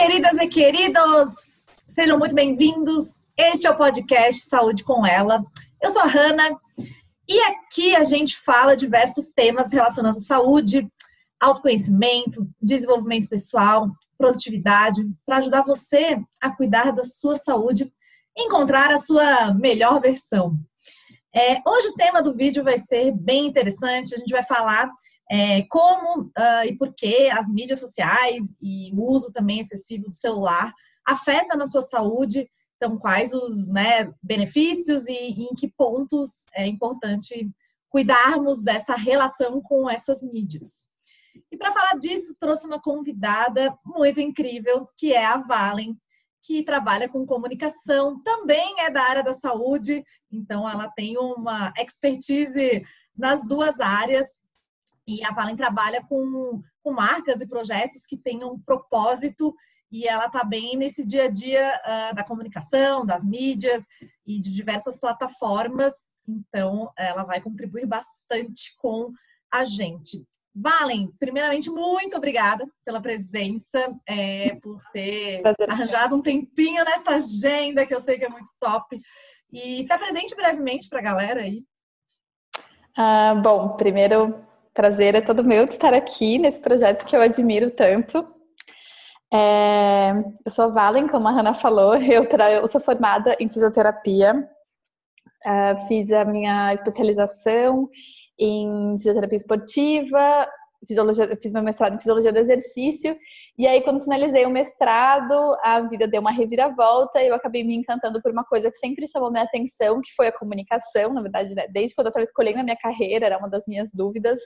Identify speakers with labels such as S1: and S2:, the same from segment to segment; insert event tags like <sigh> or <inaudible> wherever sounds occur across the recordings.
S1: queridas e queridos! Sejam muito bem-vindos. Este é o podcast Saúde com Ela. Eu sou a Hanna e aqui a gente fala diversos temas relacionando saúde, autoconhecimento, desenvolvimento pessoal, produtividade, para ajudar você a cuidar da sua saúde e encontrar a sua melhor versão. É, hoje o tema do vídeo vai ser bem interessante. A gente vai falar é, como uh, e por que as mídias sociais e o uso também excessivo do celular afeta na sua saúde. Então, quais os né, benefícios e, e em que pontos é importante cuidarmos dessa relação com essas mídias. E para falar disso, trouxe uma convidada muito incrível, que é a Valen, que trabalha com comunicação, também é da área da saúde, então ela tem uma expertise nas duas áreas e a Valen trabalha com, com marcas e projetos que tenham um propósito e ela está bem nesse dia a dia uh, da comunicação, das mídias e de diversas plataformas. Então, ela vai contribuir bastante com a gente. Valen, primeiramente, muito obrigada pela presença, é, por ter arranjado um tempinho nessa agenda que eu sei que é muito top. E se apresente brevemente para a galera aí.
S2: Ah, bom, primeiro, prazer é todo meu de estar aqui nesse projeto que eu admiro tanto. É, eu sou a Valen, como a Hannah falou, <laughs> eu, eu sou formada em fisioterapia, uh, fiz a minha especialização em fisioterapia esportiva, fisiologia, fiz meu mestrado em fisiologia do exercício, e aí quando finalizei o mestrado, a vida deu uma reviravolta e eu acabei me encantando por uma coisa que sempre chamou minha atenção, que foi a comunicação, na verdade, né? desde quando eu estava escolhendo a minha carreira, era uma das minhas dúvidas,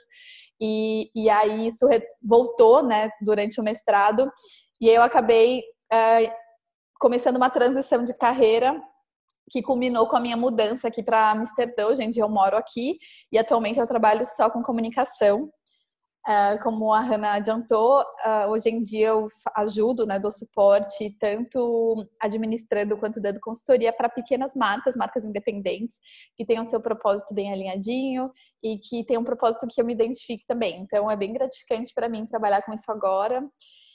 S2: e, e aí isso voltou, né, durante o mestrado, e eu acabei uh, começando uma transição de carreira que culminou com a minha mudança aqui para Amsterdã, hoje eu moro aqui e atualmente eu trabalho só com comunicação. Uh, como a Hanna adiantou, uh, hoje em dia eu ajudo, né, dou suporte, tanto administrando quanto dando consultoria para pequenas marcas, marcas independentes, que tenham seu propósito bem alinhadinho e que tenham um propósito que eu me identifique também. Então é bem gratificante para mim trabalhar com isso agora.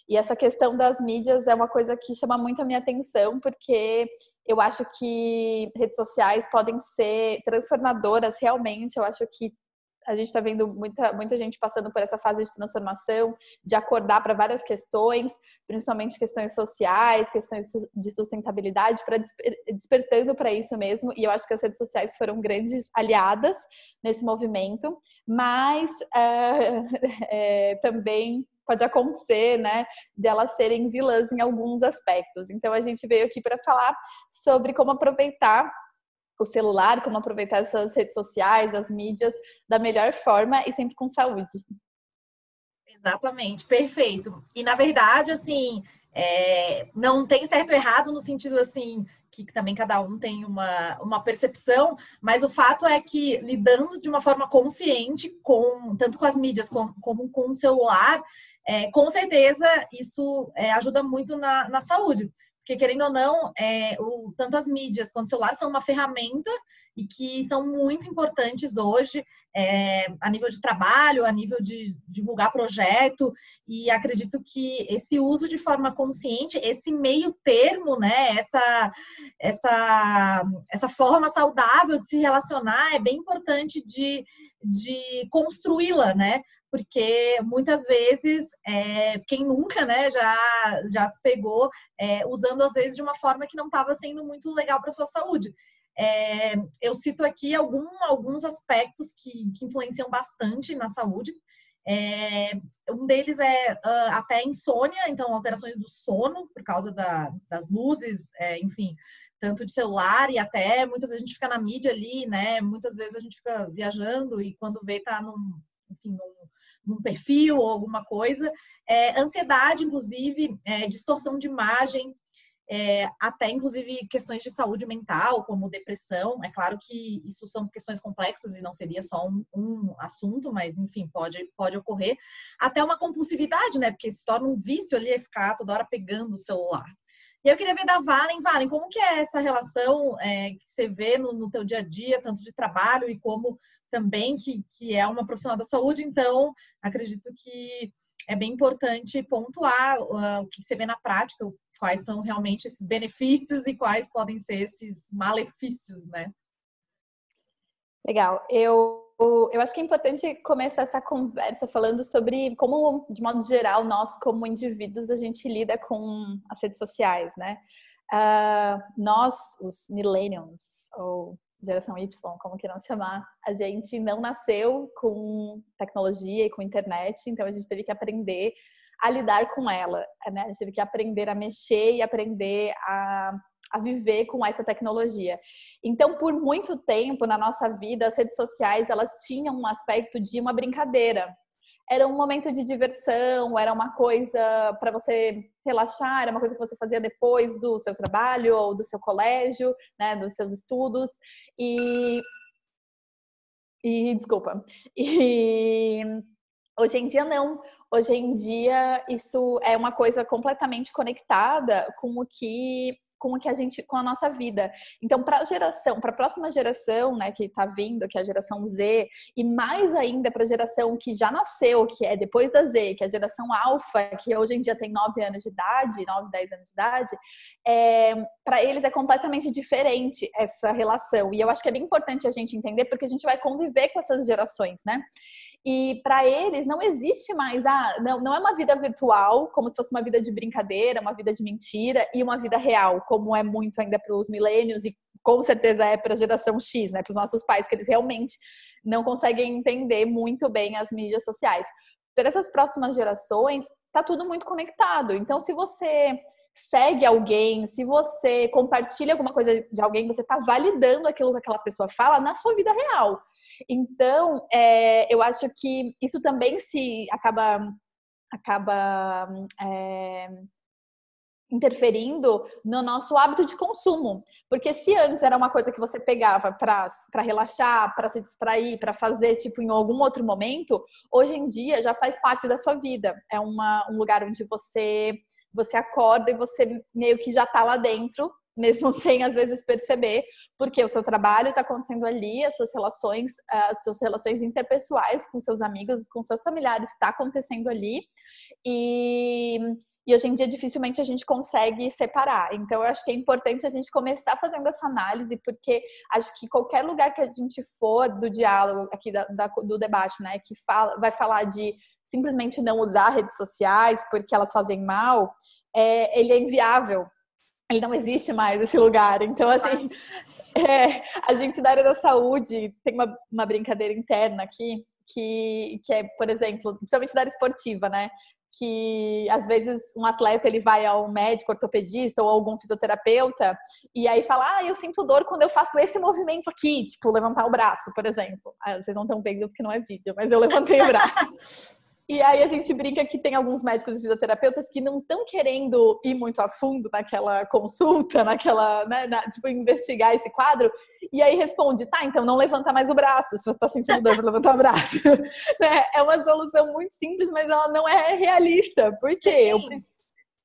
S2: E essa questão das mídias é uma coisa que chama muito a minha atenção, porque eu acho que redes sociais podem ser transformadoras realmente. Eu acho que a gente está vendo muita, muita gente passando por essa fase de transformação, de acordar para várias questões, principalmente questões sociais, questões de sustentabilidade, para despertando para isso mesmo. E eu acho que as redes sociais foram grandes aliadas nesse movimento, mas é, <laughs> é, também pode acontecer, né, delas serem vilãs em alguns aspectos. Então a gente veio aqui para falar sobre como aproveitar o celular, como aproveitar essas redes sociais, as mídias da melhor forma e sempre com saúde.
S1: Exatamente, perfeito. E na verdade, assim, é, não tem certo ou errado no sentido assim que também cada um tem uma, uma percepção, mas o fato é que lidando de uma forma consciente com tanto com as mídias como, como com o celular, é, com certeza isso é, ajuda muito na, na saúde. Porque, querendo ou não, é, o, tanto as mídias quanto o celular são uma ferramenta e que são muito importantes hoje é, a nível de trabalho, a nível de divulgar projeto. E acredito que esse uso de forma consciente, esse meio termo, né, essa, essa, essa forma saudável de se relacionar é bem importante de, de construí-la, né? Porque muitas vezes é, quem nunca né, já, já se pegou é, usando às vezes de uma forma que não estava sendo muito legal para sua saúde. É, eu cito aqui algum, alguns aspectos que, que influenciam bastante na saúde. É, um deles é uh, até insônia, então alterações do sono por causa da, das luzes, é, enfim, tanto de celular e até muitas vezes a gente fica na mídia ali, né? Muitas vezes a gente fica viajando e quando vê tá num, enfim, num, num perfil ou alguma coisa. É, ansiedade, inclusive, é, distorção de imagem, é, até inclusive questões de saúde mental, como depressão. É claro que isso são questões complexas e não seria só um, um, assunto, mas enfim, pode, pode ocorrer. Até uma compulsividade, né? Porque se torna um vício ali é ficar toda hora pegando o celular. Eu queria ver da Valen, Valen, como que é essa relação é, que você vê no, no teu dia a dia, tanto de trabalho e como também que, que é uma profissional da saúde, então acredito que é bem importante pontuar uh, o que você vê na prática, quais são realmente esses benefícios e quais podem ser esses malefícios, né?
S2: Legal. Eu, eu acho que é importante começar essa conversa falando sobre como, de modo geral, nós, como indivíduos, a gente lida com as redes sociais, né? Uh, nós, os millennials, ou geração Y, como queiram chamar, a gente não nasceu com tecnologia e com internet, então a gente teve que aprender a lidar com ela, né? A gente teve que aprender a mexer e aprender a, a viver com essa tecnologia. Então, por muito tempo na nossa vida, as redes sociais elas tinham um aspecto de uma brincadeira. Era um momento de diversão, era uma coisa para você relaxar, era uma coisa que você fazia depois do seu trabalho ou do seu colégio, né, dos seus estudos. E e desculpa. E hoje em dia não. Hoje em dia isso é uma coisa completamente conectada com o que com o que a gente, com a nossa vida. Então, para a geração, para a próxima geração, né, que está vindo, que é a geração Z, e mais ainda para a geração que já nasceu, que é depois da Z, que é a geração Alfa, que hoje em dia tem 9 anos de idade, 9, 10 anos de idade, é, para eles é completamente diferente essa relação. E eu acho que é bem importante a gente entender, porque a gente vai conviver com essas gerações, né? E para eles não existe mais, ah, não, não é uma vida virtual, como se fosse uma vida de brincadeira, uma vida de mentira, e uma vida real, como é muito ainda para os milênios e com certeza é para a geração X, né? Para os nossos pais, que eles realmente não conseguem entender muito bem as mídias sociais. Para essas próximas gerações, tá tudo muito conectado. Então, se você segue alguém, se você compartilha alguma coisa de alguém, você está validando aquilo que aquela pessoa fala na sua vida real. Então, é, eu acho que isso também se acaba acaba é, interferindo no nosso hábito de consumo. Porque se antes era uma coisa que você pegava para relaxar, para se distrair, para fazer tipo em algum outro momento, hoje em dia já faz parte da sua vida. É uma, um lugar onde você você acorda e você meio que já está lá dentro <laughs> mesmo sem às vezes perceber, porque o seu trabalho está acontecendo ali, as suas relações, as suas relações interpessoais com seus amigos, com seus familiares está acontecendo ali. E, e hoje em dia dificilmente a gente consegue separar. Então eu acho que é importante a gente começar fazendo essa análise, porque acho que qualquer lugar que a gente for do diálogo aqui da, da, do debate, né, que fala, vai falar de simplesmente não usar redes sociais porque elas fazem mal, é, ele é inviável ele não existe mais esse lugar. Então, assim, <laughs> é, a gente da área da saúde tem uma, uma brincadeira interna aqui, que, que é, por exemplo, principalmente da área esportiva, né? Que às vezes um atleta ele vai ao médico ortopedista ou algum fisioterapeuta e aí fala: Ah, eu sinto dor quando eu faço esse movimento aqui, tipo levantar o braço, por exemplo. Ah, vocês não estão vendo porque não é vídeo, mas eu levantei o braço. <laughs> E aí a gente brinca que tem alguns médicos e fisioterapeutas que não estão querendo ir muito a fundo naquela consulta, naquela, né, na, tipo, investigar esse quadro. E aí responde, tá, então não levanta mais o braço, se você está sentindo dor para levantar o braço. <laughs> né? É uma solução muito simples, mas ela não é realista. Porque eu,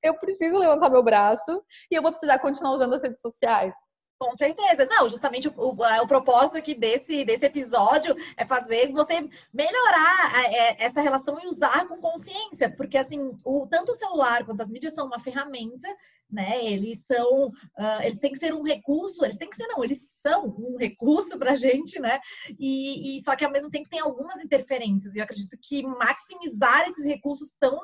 S2: eu preciso levantar meu braço e eu vou precisar continuar usando as redes sociais.
S1: Com certeza. Não, justamente o, o, é, o, propósito aqui desse, desse episódio é fazer você melhorar é, essa relação e usar com consciência, porque assim, o, tanto o celular quanto as mídias são uma ferramenta, né? Eles são, uh, eles têm que ser um recurso, eles têm que ser, não, eles são um recurso para a gente, né? E, e só que ao mesmo tempo tem algumas interferências, e eu acredito que maximizar esses recursos tão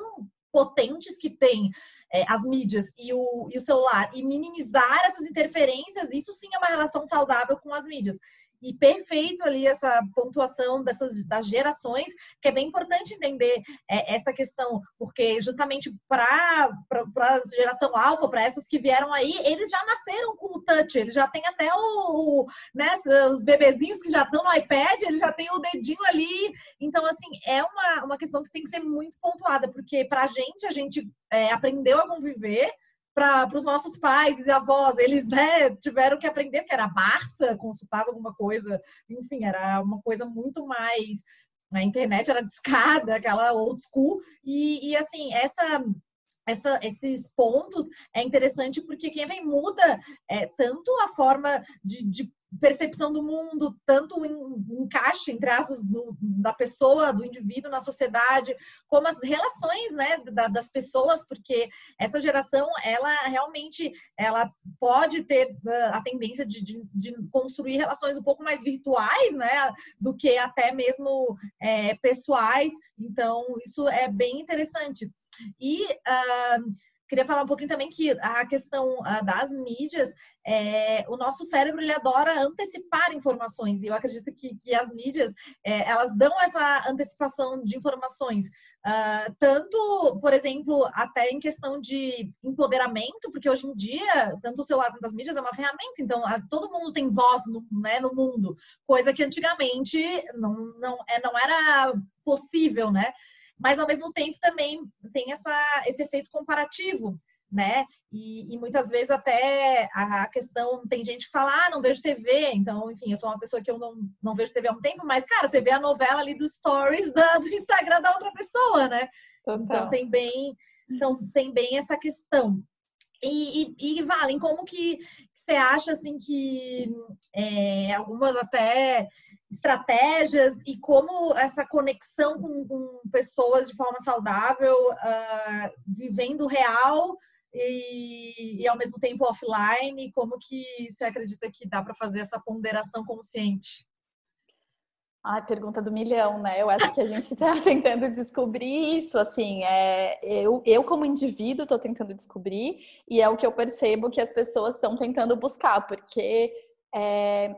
S1: potentes que tem é, as mídias e o, e o celular e minimizar essas interferências, isso sim é uma relação saudável com as mídias e perfeito ali essa pontuação dessas das gerações, que é bem importante entender é, essa questão, porque justamente para a geração alfa, para essas que vieram aí, eles já nasceram com o touch, eles já têm até o, né, os bebezinhos que já estão no iPad, eles já têm o dedinho ali. Então, assim, é uma, uma questão que tem que ser muito pontuada, porque para a gente, a gente é, aprendeu a conviver para os nossos pais e avós, eles né, tiveram que aprender que era Barça, consultava alguma coisa, enfim, era uma coisa muito mais. A internet era discada, aquela old school, e, e assim, essa essa, esses pontos é interessante porque quem vem muda é, tanto a forma de, de percepção do mundo, tanto o encaixe, entre aspas, do, da pessoa, do indivíduo na sociedade, como as relações, né, da, das pessoas, porque essa geração, ela realmente, ela pode ter ah, a tendência de, de, de construir relações um pouco mais virtuais, né, do que até mesmo é, pessoais, então isso é bem interessante. E uh, Queria falar um pouquinho também que a questão das mídias, é, o nosso cérebro ele adora antecipar informações e eu acredito que, que as mídias é, elas dão essa antecipação de informações, uh, tanto, por exemplo, até em questão de empoderamento, porque hoje em dia tanto o celular quanto as mídias é uma ferramenta, então a, todo mundo tem voz no, né, no mundo, coisa que antigamente não, não, é, não era possível, né? Mas ao mesmo tempo também tem essa, esse efeito comparativo, né? E, e, muitas vezes até a questão, tem gente que fala, ah, não vejo TV, então, enfim, eu sou uma pessoa que eu não, não vejo TV há um tempo, mas, cara, você vê a novela ali dos stories da, do Instagram da outra pessoa, né? Total. Então tem bem, então tem bem essa questão. E, e, e Valen, como que você acha assim que é, algumas até estratégias e como essa conexão com, com pessoas de forma saudável, uh, vivendo real e, e, ao mesmo tempo offline, como que você acredita que dá para fazer essa ponderação consciente?
S2: Ai, pergunta do milhão, né? Eu acho que a gente está <laughs> tentando descobrir isso, assim, é, eu, eu como indivíduo estou tentando descobrir e é o que eu percebo que as pessoas estão tentando buscar, porque é,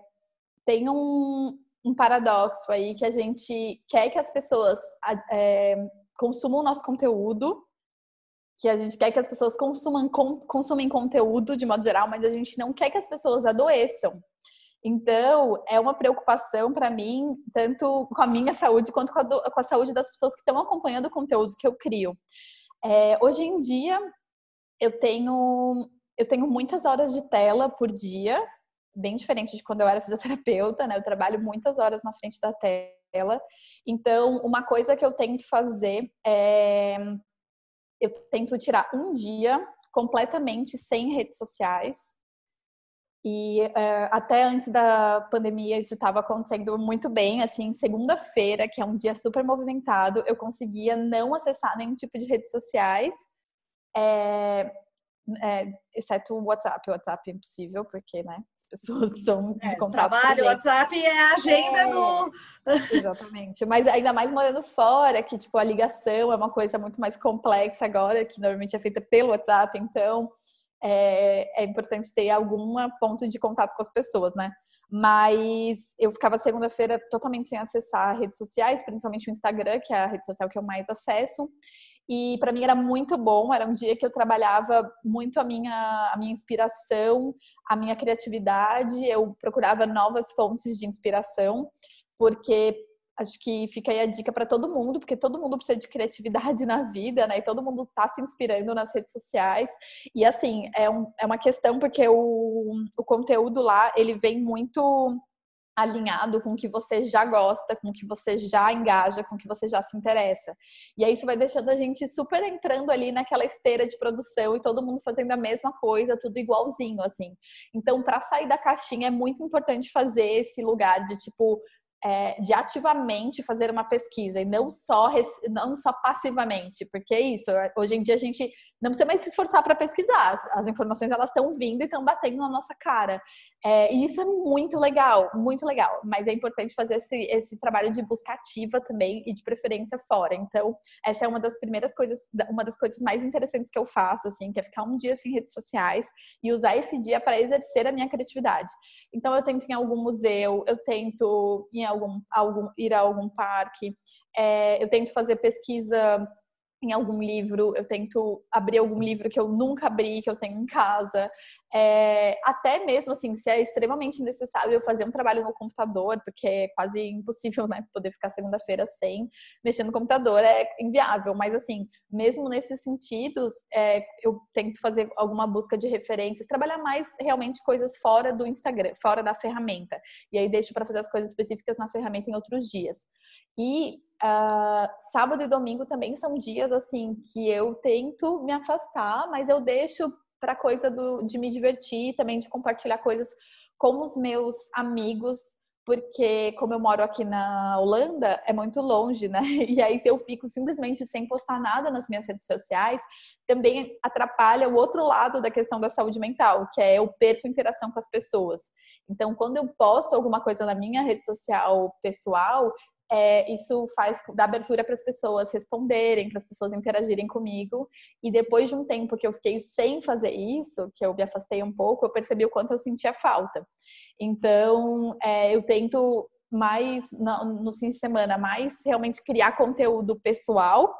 S2: tem um, um paradoxo aí que a gente quer que as pessoas é, consumam o nosso conteúdo, que a gente quer que as pessoas consumam com, consumem conteúdo de modo geral, mas a gente não quer que as pessoas adoeçam. Então, é uma preocupação para mim, tanto com a minha saúde quanto com a, do, com a, saúde das pessoas que estão acompanhando o conteúdo que eu crio. É, hoje em dia, eu tenho, eu tenho muitas horas de tela por dia, bem diferente de quando eu era fisioterapeuta, né? Eu trabalho muitas horas na frente da tela. Então, uma coisa que eu tento fazer é eu tento tirar um dia completamente sem redes sociais. E uh, até antes da pandemia isso estava acontecendo muito bem. Assim, segunda-feira, que é um dia super movimentado, eu conseguia não acessar nenhum tipo de redes sociais. É, é, exceto o WhatsApp. O WhatsApp é impossível, porque, né? As pessoas <laughs> precisam de é, contato.
S1: Trabalho, o WhatsApp é a agenda é, do. <laughs>
S2: Exatamente. Mas ainda mais morando fora, que, tipo, a ligação é uma coisa muito mais complexa agora, que normalmente é feita pelo WhatsApp. Então, é, é importante ter algum ponto de contato com as pessoas, né? Mas eu ficava segunda-feira totalmente sem acessar redes sociais, principalmente o Instagram, que é a rede social que eu mais acesso. E para mim era muito bom, era um dia que eu trabalhava muito a minha, a minha inspiração, a minha criatividade, eu procurava novas fontes de inspiração, porque acho que fica aí a dica para todo mundo, porque todo mundo precisa de criatividade <laughs> na vida, né? E todo mundo está se inspirando nas redes sociais. E assim, é, um, é uma questão porque o, o conteúdo lá, ele vem muito alinhado com o que você já gosta, com o que você já engaja, com o que você já se interessa. E aí isso vai deixando a gente super entrando ali naquela esteira de produção e todo mundo fazendo a mesma coisa, tudo igualzinho, assim. Então, para sair da caixinha é muito importante fazer esse lugar de tipo é, de ativamente fazer uma pesquisa e não só, não só passivamente, porque é isso, hoje em dia a gente não precisa mais se esforçar para pesquisar, as, informações elas estão vindo e estão batendo na nossa cara. É, e isso é muito legal, muito legal, mas é importante fazer esse, esse trabalho de busca ativa também e de preferência fora. Então, essa é uma das primeiras coisas, uma das coisas mais interessantes que eu faço, assim, que é ficar um dia sem redes sociais e usar esse dia para exercer a minha criatividade. Então, eu tento em algum museu, eu tento ir, algum, algum, ir a algum parque, é, eu tento fazer pesquisa em algum livro, eu tento abrir algum livro que eu nunca abri, que eu tenho em casa. É, até mesmo assim, se é extremamente necessário eu fazer um trabalho no computador, porque é quase impossível, né, poder ficar segunda-feira sem mexer no computador, é inviável. Mas assim, mesmo nesses sentidos, é, eu tento fazer alguma busca de referências, trabalhar mais realmente coisas fora do Instagram, fora da ferramenta. E aí deixo para fazer as coisas específicas na ferramenta em outros dias. E uh, sábado e domingo também são dias assim que eu tento me afastar, mas eu deixo para coisa do, de me divertir, também de compartilhar coisas com os meus amigos porque como eu moro aqui na Holanda, é muito longe, né? <laughs> E aí se eu fico simplesmente sem postar nada nas minhas redes sociais, também atrapalha o outro lado da questão da saúde mental, que é eu perco interação com as pessoas. Então, quando eu posto alguma coisa na minha rede social pessoal, é, isso faz dar abertura para as pessoas responderem, para as pessoas interagirem comigo. E depois de um tempo que eu fiquei sem fazer isso, que eu me afastei um pouco, eu percebi o quanto eu sentia falta. Então, é, eu tento mais, no fim de semana, mais realmente criar conteúdo pessoal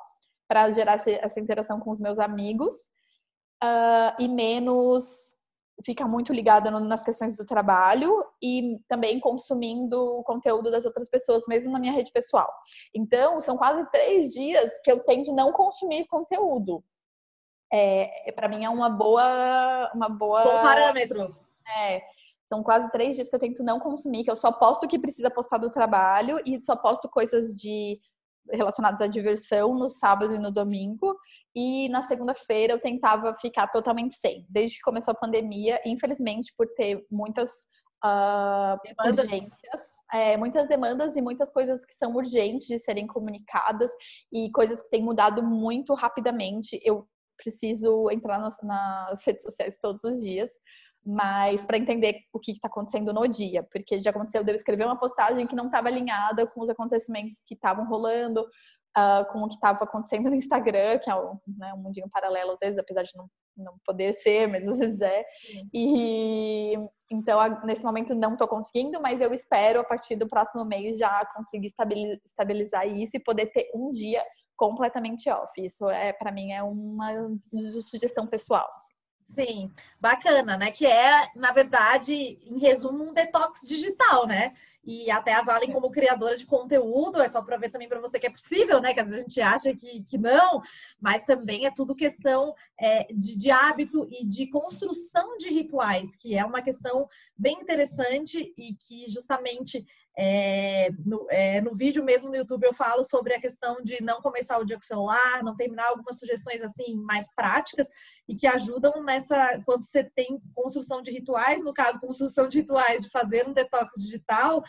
S2: para gerar essa interação com os meus amigos uh, e menos ficar muito ligada nas questões do trabalho e também consumindo o conteúdo das outras pessoas, mesmo na minha rede pessoal. Então, são quase três dias que eu tento não consumir conteúdo. É, para mim é uma boa, uma boa.
S1: Bom parâmetro.
S2: É, são quase três dias que eu tento não consumir, que eu só posto o que precisa postar do trabalho e só posto coisas de relacionadas à diversão no sábado e no domingo. E na segunda-feira eu tentava ficar totalmente sem. Desde que começou a pandemia, infelizmente, por ter muitas uh, urgências, é, muitas demandas e muitas coisas que são urgentes de serem comunicadas e coisas que têm mudado muito rapidamente. Eu preciso entrar nas, nas redes sociais todos os dias mas para entender o que está acontecendo no dia, porque já aconteceu de eu escrever uma postagem que não estava alinhada com os acontecimentos que estavam rolando, uh, com o que estava acontecendo no Instagram, que é um, né, um mundinho paralelo às vezes, apesar de não, não poder ser, mas às vezes é. E então nesse momento não estou conseguindo, mas eu espero a partir do próximo mês já conseguir estabilizar isso e poder ter um dia completamente off. Isso é para mim é uma sugestão pessoal. Assim.
S1: Sim, bacana, né? Que é, na verdade, em resumo, um detox digital, né? E até a Valen, como criadora de conteúdo, é só para ver também para você que é possível, né? Que às vezes a gente acha que, que não, mas também é tudo questão é, de, de hábito e de construção de rituais, que é uma questão bem interessante e que justamente é, no, é, no, vídeo mesmo no YouTube eu falo sobre a questão de não começar o dia com o celular, não terminar algumas sugestões assim mais práticas e que ajudam nessa quando você tem construção de rituais, no caso construção de rituais de fazer um detox digital,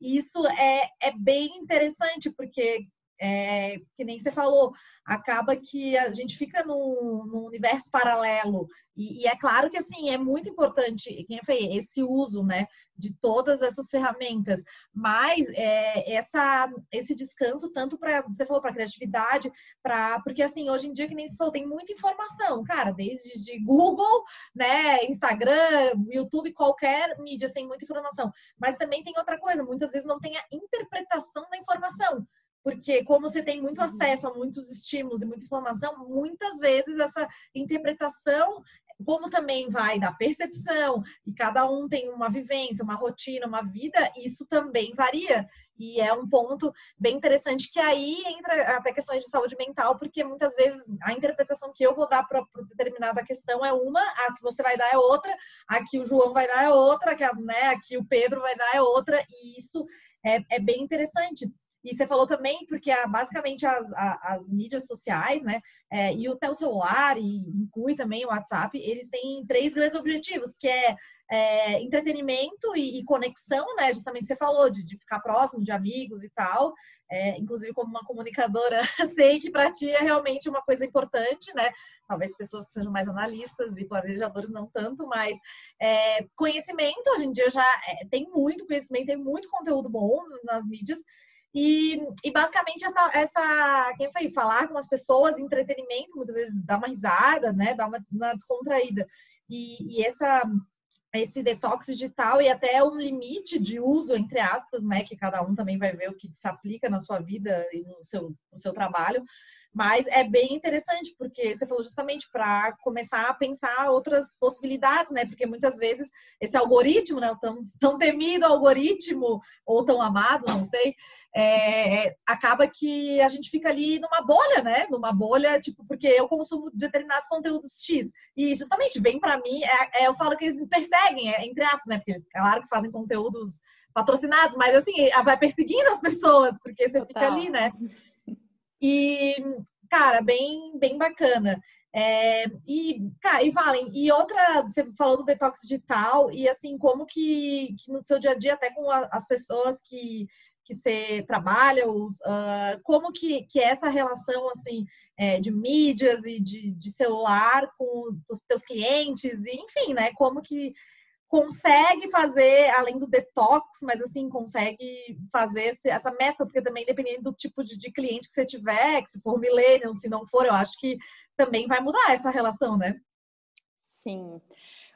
S1: isso é, é bem interessante porque é, que nem você falou, acaba que a gente fica num, num universo paralelo. E, e, é claro que, assim, é muito importante, foi esse uso, né, de todas essas ferramentas. Mas é, essa, esse descanso, tanto para, você falou, para criatividade, para porque, assim, hoje em dia, que nem você falou, tem muita informação, cara, desde de Google, né, Instagram, YouTube, qualquer mídia tem muita informação. Mas também tem outra coisa, muitas vezes não tem a interpretação da informação porque como você tem muito acesso a muitos estímulos e muita informação, muitas vezes essa interpretação, como também vai da percepção, e cada um tem uma vivência, uma rotina, uma vida, isso também varia. E é um ponto bem interessante que aí entra até questões de saúde mental, porque muitas vezes a interpretação que eu vou dar para determinada questão é uma, a que você vai dar é outra, a que o João vai dar é outra, a que, né, a que o Pedro vai dar é outra, e isso é, é bem interessante. E você falou também, porque basicamente as, as, mídias sociais, né, é, e até o celular, e inclui também o WhatsApp, eles têm três grandes objetivos, que é, é entretenimento e, e, conexão, né, justamente você falou, de, de ficar próximo de amigos e tal, é, inclusive como uma comunicadora, <laughs> sei que para ti é realmente uma coisa importante, né, talvez pessoas que sejam mais analistas e planejadores não tanto, mas é, conhecimento, hoje em dia já é, tem muito conhecimento, tem muito conteúdo bom nas mídias, e, e basicamente essa, essa, quem foi falar com as pessoas, entretenimento, muitas vezes dá uma risada, né? Dá uma, uma descontraída. E, e essa esse detox digital e até um limite de uso, entre aspas, né? Que cada um também vai ver o que se aplica na sua vida e no seu, no seu trabalho. Mas é bem interessante, porque você falou justamente para começar a pensar outras possibilidades, né? Porque muitas vezes esse algoritmo, né? O tão, tão temido algoritmo, ou tão amado, não sei, é, acaba que a gente fica ali numa bolha, né? Numa bolha, tipo, porque eu consumo determinados conteúdos X. E justamente vem para mim, é, é, eu falo que eles me perseguem, é, entre aspas, né? Porque eles, claro que fazem conteúdos patrocinados, mas assim, vai perseguindo as pessoas, porque você Total. fica ali, né? E, cara, bem, bem bacana. É, e, cara, e Valen, e outra, você falou do detox digital, e assim, como que, que no seu dia a dia, até com a, as pessoas que, que você trabalha, os, uh, como que, que é essa relação, assim, é, de mídias e de, de celular com os teus clientes, e, enfim, né, como que consegue fazer, além do detox, mas assim, consegue fazer essa mescla, porque também dependendo do tipo de, de cliente que você tiver, que se for millennial, se não for, eu acho que também vai mudar essa relação, né?
S2: Sim.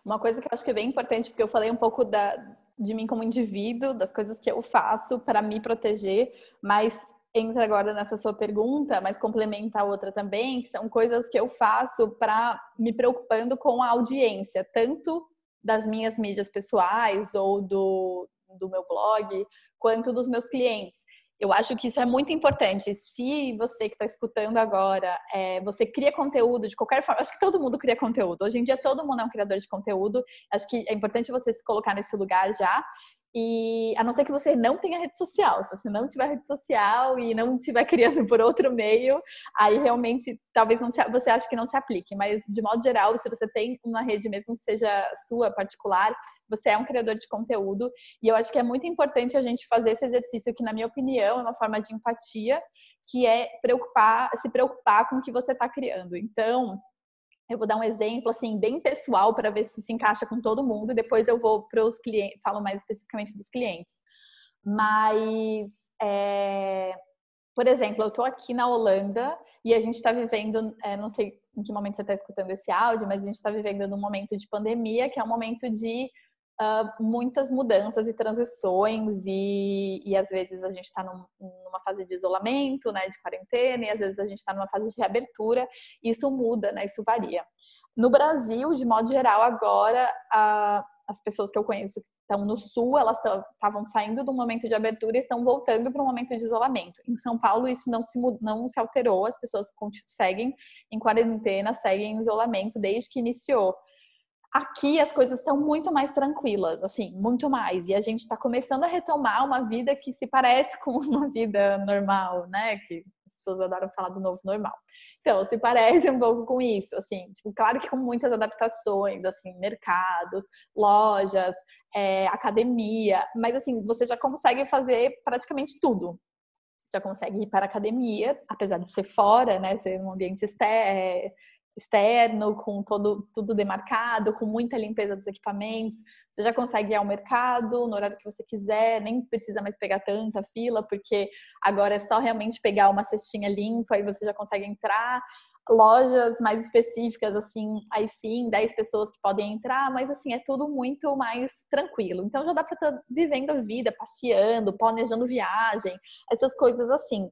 S2: Uma coisa que eu acho que é bem importante, porque eu falei um pouco da, de mim como indivíduo, das coisas que eu faço para me proteger, mas entra agora nessa sua pergunta, mas complementa a outra também, que são coisas que eu faço para me preocupando com a audiência, tanto das minhas mídias pessoais ou do, do meu blog, quanto dos meus clientes. Eu acho que isso é muito importante. Se você que está escutando agora, é, você cria conteúdo de qualquer forma, acho que todo mundo cria conteúdo. Hoje em dia todo mundo é um criador de conteúdo. Acho que é importante você se colocar nesse lugar já e a não ser que você não tenha rede social, se você não tiver rede social e não estiver <laughs> criando por outro meio, aí realmente talvez não se, você ache que não se aplique. Mas de modo geral, se você tem uma rede mesmo que seja sua particular, você é um criador de conteúdo. E eu acho que é muito importante a gente fazer esse exercício que, na minha opinião, é uma forma de empatia, que é preocupar, se preocupar com o que você está criando. Então, eu vou dar um exemplo assim bem pessoal para ver se se encaixa com todo mundo e depois eu vou para os clientes, falo mais especificamente dos clientes. Mas, é... por exemplo, eu estou aqui na Holanda e a gente está vivendo, é, não sei em que momento você está escutando esse áudio, mas a gente está vivendo num momento de pandemia que é um momento de uh, muitas mudanças e transições e, e às vezes a gente está num, numa fase de isolamento, né, de quarentena, e às vezes a gente está numa fase de reabertura. Isso muda, né, isso varia. No Brasil, de modo geral, agora uh, as pessoas que eu conheço que estão no sul, elas estavam saindo do momento de abertura e estão voltando para o momento de isolamento. Em São Paulo, isso não se, não se alterou, as pessoas seguem em quarentena, seguem em isolamento desde que iniciou. Aqui as coisas estão muito mais tranquilas, assim, muito mais. E a gente está começando a retomar uma vida que se parece com <laughs> uma vida normal, né? Que as pessoas adoram falar do novo normal. Então, se parece um pouco com isso, assim, tipo, claro que com muitas adaptações, assim, mercados, lojas, é, academia, mas assim, você já consegue fazer praticamente tudo. Já consegue ir para a academia, apesar de ser fora, né? Ser um ambiente externo externo, com todo, tudo demarcado, com muita limpeza dos equipamentos. Você já consegue ir ao mercado no horário que você quiser, nem precisa mais pegar tanta fila, porque agora é só realmente pegar uma cestinha limpa e você já consegue entrar. Lojas mais específicas, assim, aí sim, 10 pessoas que podem entrar, mas assim, é tudo muito mais tranquilo. Então já dá para estar tá vivendo a vida, passeando, planejando viagem, essas coisas assim.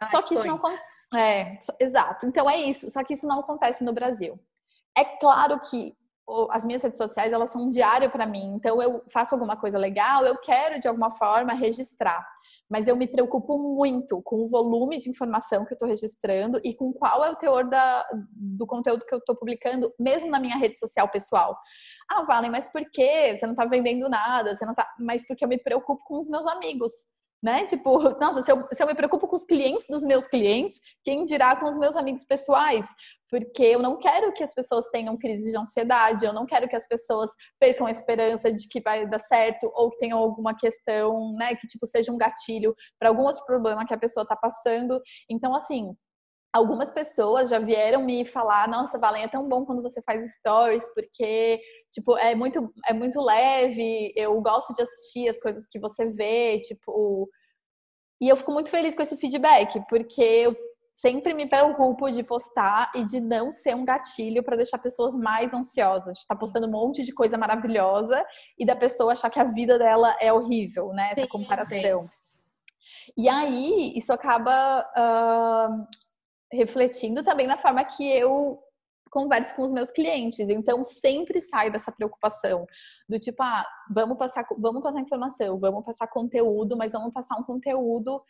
S2: Ai, Só que isso não acontece é, exato. Então é isso. Só que isso não acontece no Brasil. É claro que as minhas redes sociais elas são um diário para mim. Então eu faço alguma coisa legal, eu quero de alguma forma registrar. Mas eu me preocupo muito com o volume de informação que eu estou registrando e com qual é o teor da, do conteúdo que eu estou publicando, mesmo na minha rede social pessoal. Ah, Valen, mas por quê? Você não está vendendo nada, você não tá. Mas porque eu me preocupo com os meus amigos né? Tipo, <laughs> nossa, se eu, se eu me preocupo com os clientes dos meus clientes, quem dirá com os meus amigos pessoais? Porque eu não quero que as pessoas tenham crise de ansiedade, eu não quero que as pessoas percam a esperança de que vai dar certo ou que tenham alguma questão, né, que tipo seja um gatilho para algum outro problema que a pessoa está passando. Então, assim, algumas pessoas já vieram me falar, nossa, Valen, é tão bom quando você faz stories, porque, tipo, é muito, é muito leve, eu gosto de assistir as coisas que você vê, tipo... E eu fico muito feliz com esse feedback, porque eu sempre me preocupo de postar e de não ser um gatilho para deixar pessoas mais ansiosas, de estar tá postando um monte de coisa maravilhosa e da pessoa achar que a vida dela é horrível, né? Essa sim, comparação. Sim. E aí, isso acaba uh, refletindo também na forma que eu converso com os meus clientes. Então, sempre sai dessa preocupação do tipo, ah, vamos passar, vamos passar informação, vamos passar conteúdo, mas vamos passar um conteúdo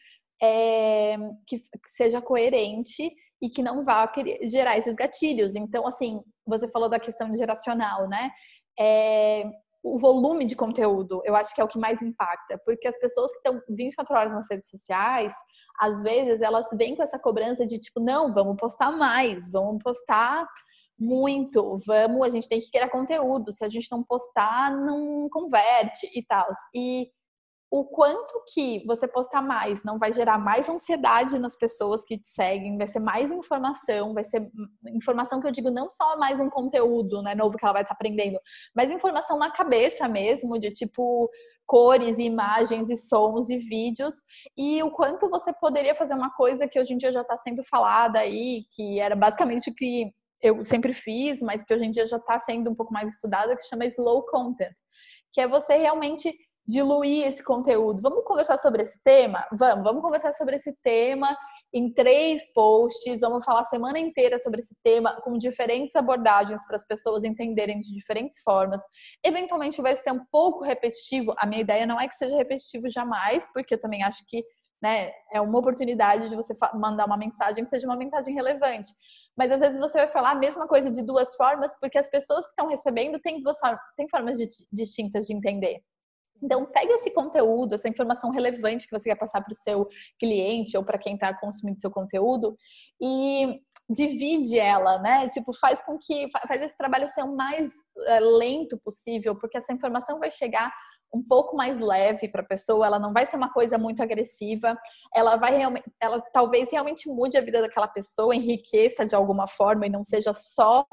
S2: é, que, seja coerente e que não vá gerar esses gatilhos. Então, assim, você falou da questão geracional, né? É, o volume de conteúdo, eu acho que é o que mais impacta, porque as pessoas que estão 24 horas nas redes sociais, às vezes elas vêm com essa cobrança de tipo, não, vamos postar mais, vamos postar muito, vamos, a gente tem que criar conteúdo, se a gente não postar, não converte e tal. E o quanto que você postar mais não vai gerar mais ansiedade nas pessoas que te seguem, vai ser mais informação, vai ser informação que eu digo não só mais um conteúdo, né, novo que ela vai estar aprendendo, mas informação na cabeça mesmo, de tipo cores, imagens e sons e vídeos, e o quanto você poderia fazer uma coisa que hoje em dia já está sendo falada aí, que era basicamente o que eu sempre fiz, mas que hoje em dia já está sendo um pouco mais estudada, que se chama slow content, que é você realmente diluir esse conteúdo. Vamos conversar sobre esse tema? Vamos, vamos conversar sobre esse tema em três posts. Vamos falar a semana inteira sobre esse tema, com diferentes abordagens para as pessoas entenderem de diferentes formas. Eventualmente vai ser um pouco repetitivo. A minha ideia não é que seja repetitivo jamais, porque eu também acho que né, é uma oportunidade de você mandar uma mensagem que seja uma mensagem relevante. Mas às vezes você vai falar a mesma coisa de duas formas, porque as pessoas que estão recebendo têm, duas, têm formas de, distintas de entender. Então, pega esse conteúdo, essa informação relevante que você quer passar para o seu cliente ou para quem está consumindo seu conteúdo e divide ela, né? Tipo, faz com que faz esse trabalho ser o mais é, lento possível, porque essa informação vai chegar um pouco mais leve para a pessoa, ela não vai ser uma coisa muito agressiva, ela vai realmente, ela talvez realmente mude a vida daquela pessoa, enriqueça de alguma forma e não seja só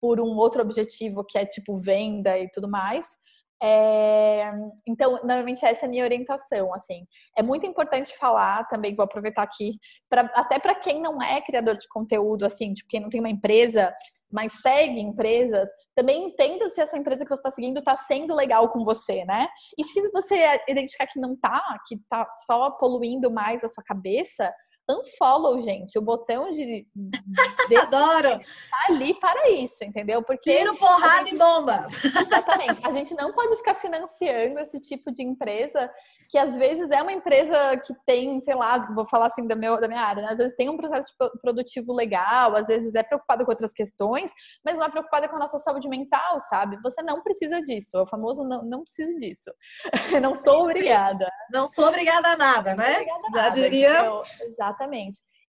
S2: por um outro objetivo que é tipo venda e tudo mais. É, então, normalmente essa é a minha orientação, assim. É muito importante falar também, vou aproveitar aqui, pra, até para quem não é criador de conteúdo, assim, tipo, quem não tem uma empresa, mas segue empresas, também entenda se essa empresa que você está seguindo está sendo legal com você, né? E se você identificar que não tá, que tá só poluindo mais a sua cabeça, unfollow, gente. O botão de. <laughs>
S1: de Adoro!
S2: Tá ali para isso, entendeu?
S1: Porque. Tiro, porrada gente... e bomba!
S2: Exatamente. A gente não pode ficar financiando esse tipo de empresa que às vezes é uma empresa que tem, sei lá, vou falar assim da, meu, da minha área, né? às vezes tem um processo produtivo legal, às vezes é preocupada com outras questões, mas não é preocupada com a nossa saúde mental, sabe? Você não precisa disso, o famoso não, não preciso disso. <laughs> não sou obrigada.
S1: Não sou obrigada a nada, né?
S2: Obrigada a nada. Já diria. Então, exatamente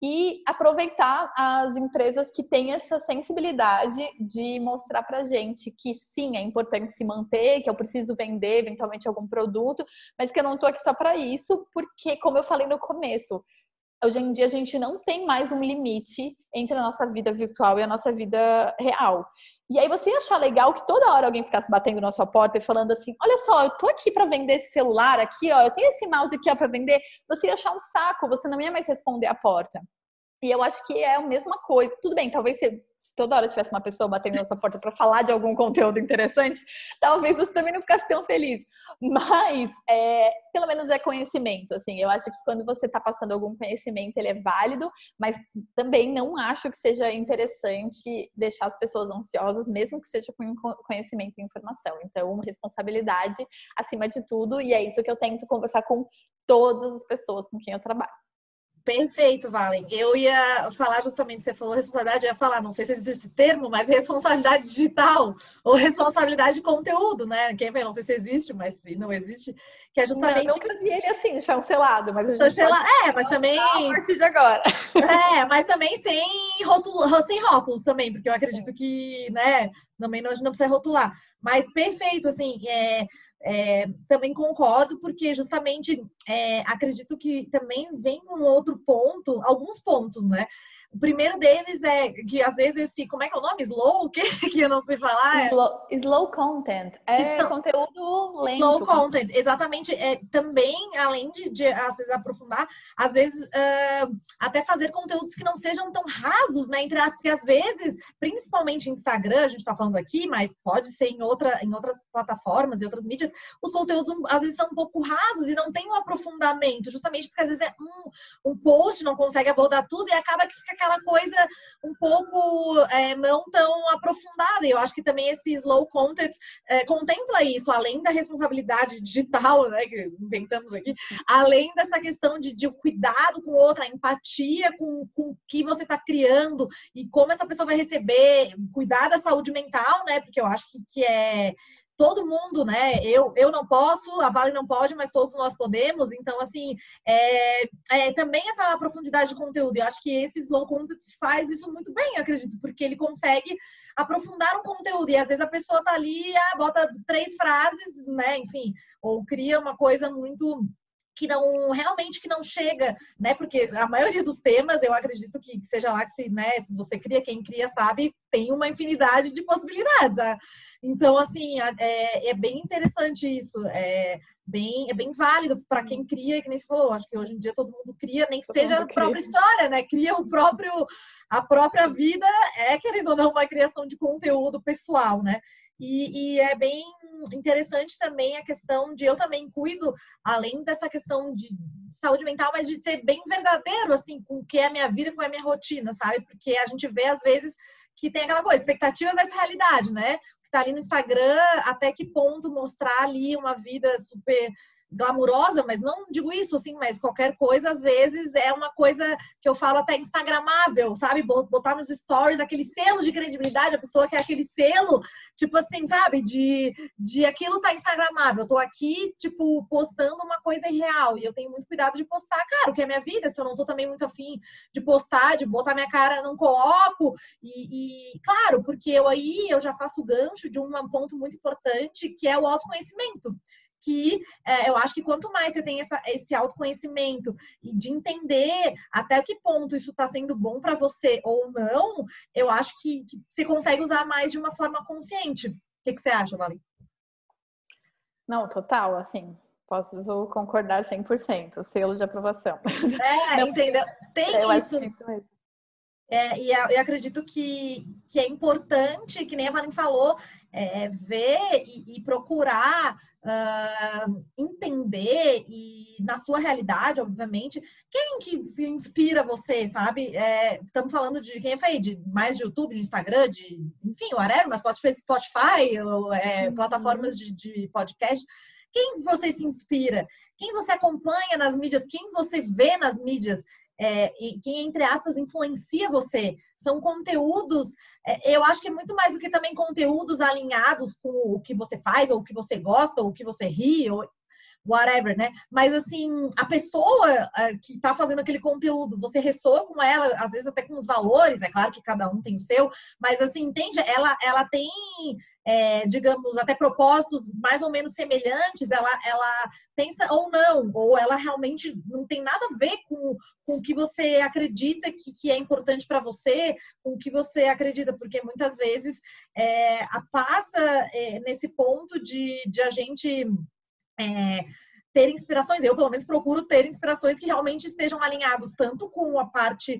S2: e aproveitar as empresas que têm essa sensibilidade de mostrar para gente que sim, é importante se manter, que eu preciso vender eventualmente algum produto, mas que eu não estou aqui só para isso, porque, como eu falei no começo, hoje em dia a gente não tem mais um limite entre a nossa vida virtual e a nossa vida real. E aí você ia achar legal que toda hora alguém ficasse batendo na sua porta e falando assim: "Olha só, eu tô aqui para vender esse celular aqui, ó, eu tenho esse mouse aqui ó para vender". Você ia achar um saco, você não ia mais responder a porta. E eu acho que é a mesma coisa. Tudo bem, talvez se, se toda hora tivesse uma pessoa batendo na sua porta para falar de algum conteúdo interessante, <laughs> talvez você também não ficasse tão feliz. Mas, é, pelo menos é conhecimento, assim. Eu acho que quando você está passando algum conhecimento, ele é válido, mas também não acho que seja interessante deixar as pessoas ansiosas, mesmo que seja com conhecimento e informação. Então, responsabilidade acima de tudo, e é isso que eu tento conversar com todas as pessoas com quem eu trabalho.
S1: Perfeito, Valen. Eu ia falar justamente, você falou responsabilidade, eu ia falar, não sei se existe esse termo, mas <laughs> responsabilidade digital ou responsabilidade de conteúdo, né? Quem vê, não sei se existe, mas se não existe, que é justamente.
S2: Não, nunca vi ele assim, chancelado, mas a.
S1: Chancela... É, mas também.
S2: A partir de agora. <laughs>
S1: É, mas também sem, rótulo, sem rótulos também, porque eu acredito que, né, também não, a gente não precisa rotular. Mas perfeito, assim, é é, também concordo, porque justamente é, acredito que também vem um outro ponto, alguns pontos, né? O primeiro deles é que às vezes esse, como é que é o nome? Slow? O que <laughs> que eu não sei falar?
S2: Slow, slow content. É então, conteúdo lento.
S1: Slow content, exatamente. É, também, além de, de às vezes aprofundar, às vezes uh, até fazer conteúdos que não sejam tão rasos, né? Entre as, porque às vezes, principalmente Instagram, a gente está falando aqui, mas pode ser em, outra, em outras plataformas e outras mídias, os conteúdos às vezes são um pouco rasos e não tem um aprofundamento, justamente porque às vezes é um, um post, não consegue abordar tudo e acaba que fica aquela coisa um pouco é, não tão aprofundada. E eu acho que também esse slow content é, contempla isso, além da responsabilidade digital, né, que inventamos aqui, além dessa questão de, de cuidado com outra, empatia com, com o que você está criando e como essa pessoa vai receber, cuidar da saúde mental, né? Porque eu acho que, que é todo mundo, né? Eu, eu não posso, a Vale não pode, mas todos nós podemos. Então, assim, é, é também essa profundidade de conteúdo. Eu acho que esse slow content faz isso muito bem, acredito, porque ele consegue aprofundar um conteúdo. E às vezes a pessoa tá ali, ah, bota três frases, né? Enfim, ou cria uma coisa muito que não realmente que não chega, né? Porque a maioria dos temas, eu acredito que seja lá que se, né, se você cria, quem cria sabe, tem uma infinidade de possibilidades. Ah. Então, assim, é, é bem interessante isso. É bem, é bem válido para quem cria, que nem se falou. Acho que hoje em dia todo mundo cria, nem que todo seja a própria história, né? Cria o próprio, a própria vida, é querendo ou não uma criação de conteúdo pessoal, né? E, e, é bem interessante também a questão de eu também cuido, além dessa questão de saúde mental, mas de ser bem verdadeiro, assim, com o que é a minha vida, com a minha rotina, sabe? Porque a gente vê, às vezes, que tem aquela coisa, expectativa versus realidade, né? Que tá ali no Instagram, até que ponto mostrar ali uma vida super glamurosa, mas não digo isso assim, mas qualquer coisa às vezes é uma coisa que eu falo até instagramável, sabe? Botar nos stories aquele selo de credibilidade, a pessoa quer aquele selo, tipo assim, sabe? De, de aquilo tá instagramável. Eu tô aqui, tipo, postando uma coisa irreal e eu tenho muito cuidado de postar, cara, o que é minha vida, se eu não tô também muito afim de postar, de botar minha cara, não coloco. E, e claro, porque eu aí eu já faço gancho de um ponto muito importante que é o autoconhecimento que é, eu acho que quanto mais você tem essa, esse autoconhecimento e de entender até que ponto isso está sendo bom para você ou não, eu acho que, que, você consegue usar mais de uma forma consciente. O que, que você acha, Valen?
S2: Não, total, assim, posso concordar 100%, selo de aprovação.
S1: É, <laughs> não, entendeu? Tem eu isso. Acho isso mesmo. É, e eu acredito que, que é importante, que nem a Valen falou, é, ver e, e procurar uh, entender e na sua realidade, obviamente, quem que se inspira você, sabe? É, estamos falando de quem é de mais de YouTube, de Instagram, de enfim, whatever, mas pode ser Spotify, ou, é, uhum. plataformas de, de podcast. Quem você se inspira? Quem você acompanha nas mídias? Quem você vê nas mídias? É, e quem, entre aspas, influencia você. São conteúdos, é, eu acho que é muito mais do que também conteúdos alinhados com o que você faz, ou o que você gosta, ou o que você ri, ou whatever, né? Mas assim, a pessoa uh, que tá fazendo aquele conteúdo, você ressoa com ela, às vezes até com os valores, é claro que cada um tem o seu, mas assim, entende? Ela, ela tem, é, digamos, até propósitos mais ou menos semelhantes, ela, ela pensa ou não, ou ela realmente não tem nada a ver com, com o que você acredita que, que é importante para você, com o que você acredita, porque muitas vezes é, a passa é, nesse ponto de, de a gente é, ter inspirações. Eu, pelo menos, procuro ter inspirações que realmente estejam alinhados tanto com a parte,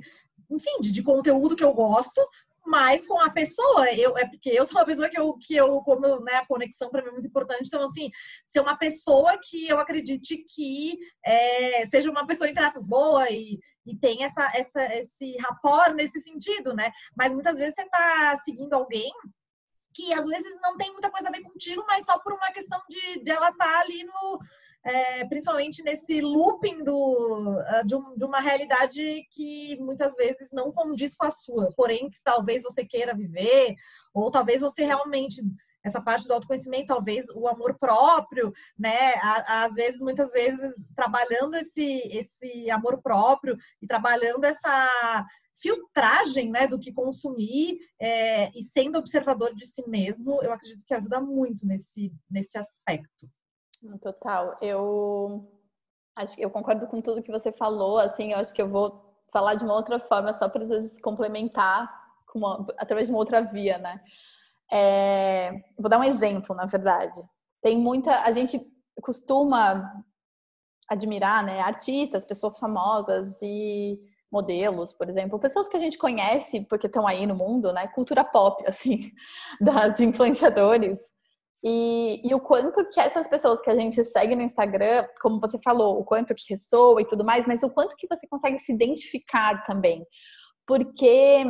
S1: enfim, de, de conteúdo que eu gosto, mas com a pessoa. Eu, é porque eu sou uma pessoa que eu, que eu como né, a conexão para mim é muito importante. Então, assim, ser uma pessoa que eu acredite que é, seja uma pessoa, entre essas, boa e, e tem essa, essa, esse rapport nesse sentido, né? Mas muitas vezes você está seguindo alguém que às vezes não tem muita coisa a ver contigo, mas só por uma questão de, de ela estar tá ali no. É, principalmente nesse looping do, ah, de, um, de, uma realidade que muitas vezes não condiz com a sua, porém que talvez você queira viver, ou talvez você realmente essa parte do autoconhecimento, talvez o amor próprio, né? Às vezes, muitas vezes, trabalhando esse, esse amor próprio e trabalhando essa filtragem né, do que consumir é, e sendo observador de si mesmo, eu acredito que ajuda muito nesse, nesse aspecto.
S2: Total. Eu acho que eu concordo com tudo que você falou. Assim, eu acho que eu vou falar de uma outra forma, só para às vezes complementar uma, através de uma outra via, né? É, vou dar um exemplo, na verdade. Tem muita. A gente costuma admirar, né? Artistas, pessoas famosas e modelos, por exemplo, pessoas que a gente conhece porque estão aí no mundo, né? Cultura pop, <laughs> assim, da, de influenciadores. E, e, o quanto que essas pessoas que a gente segue no Instagram, como você falou, o quanto que ressoa e tudo mais, mas o quanto que você consegue se identificar também. Porque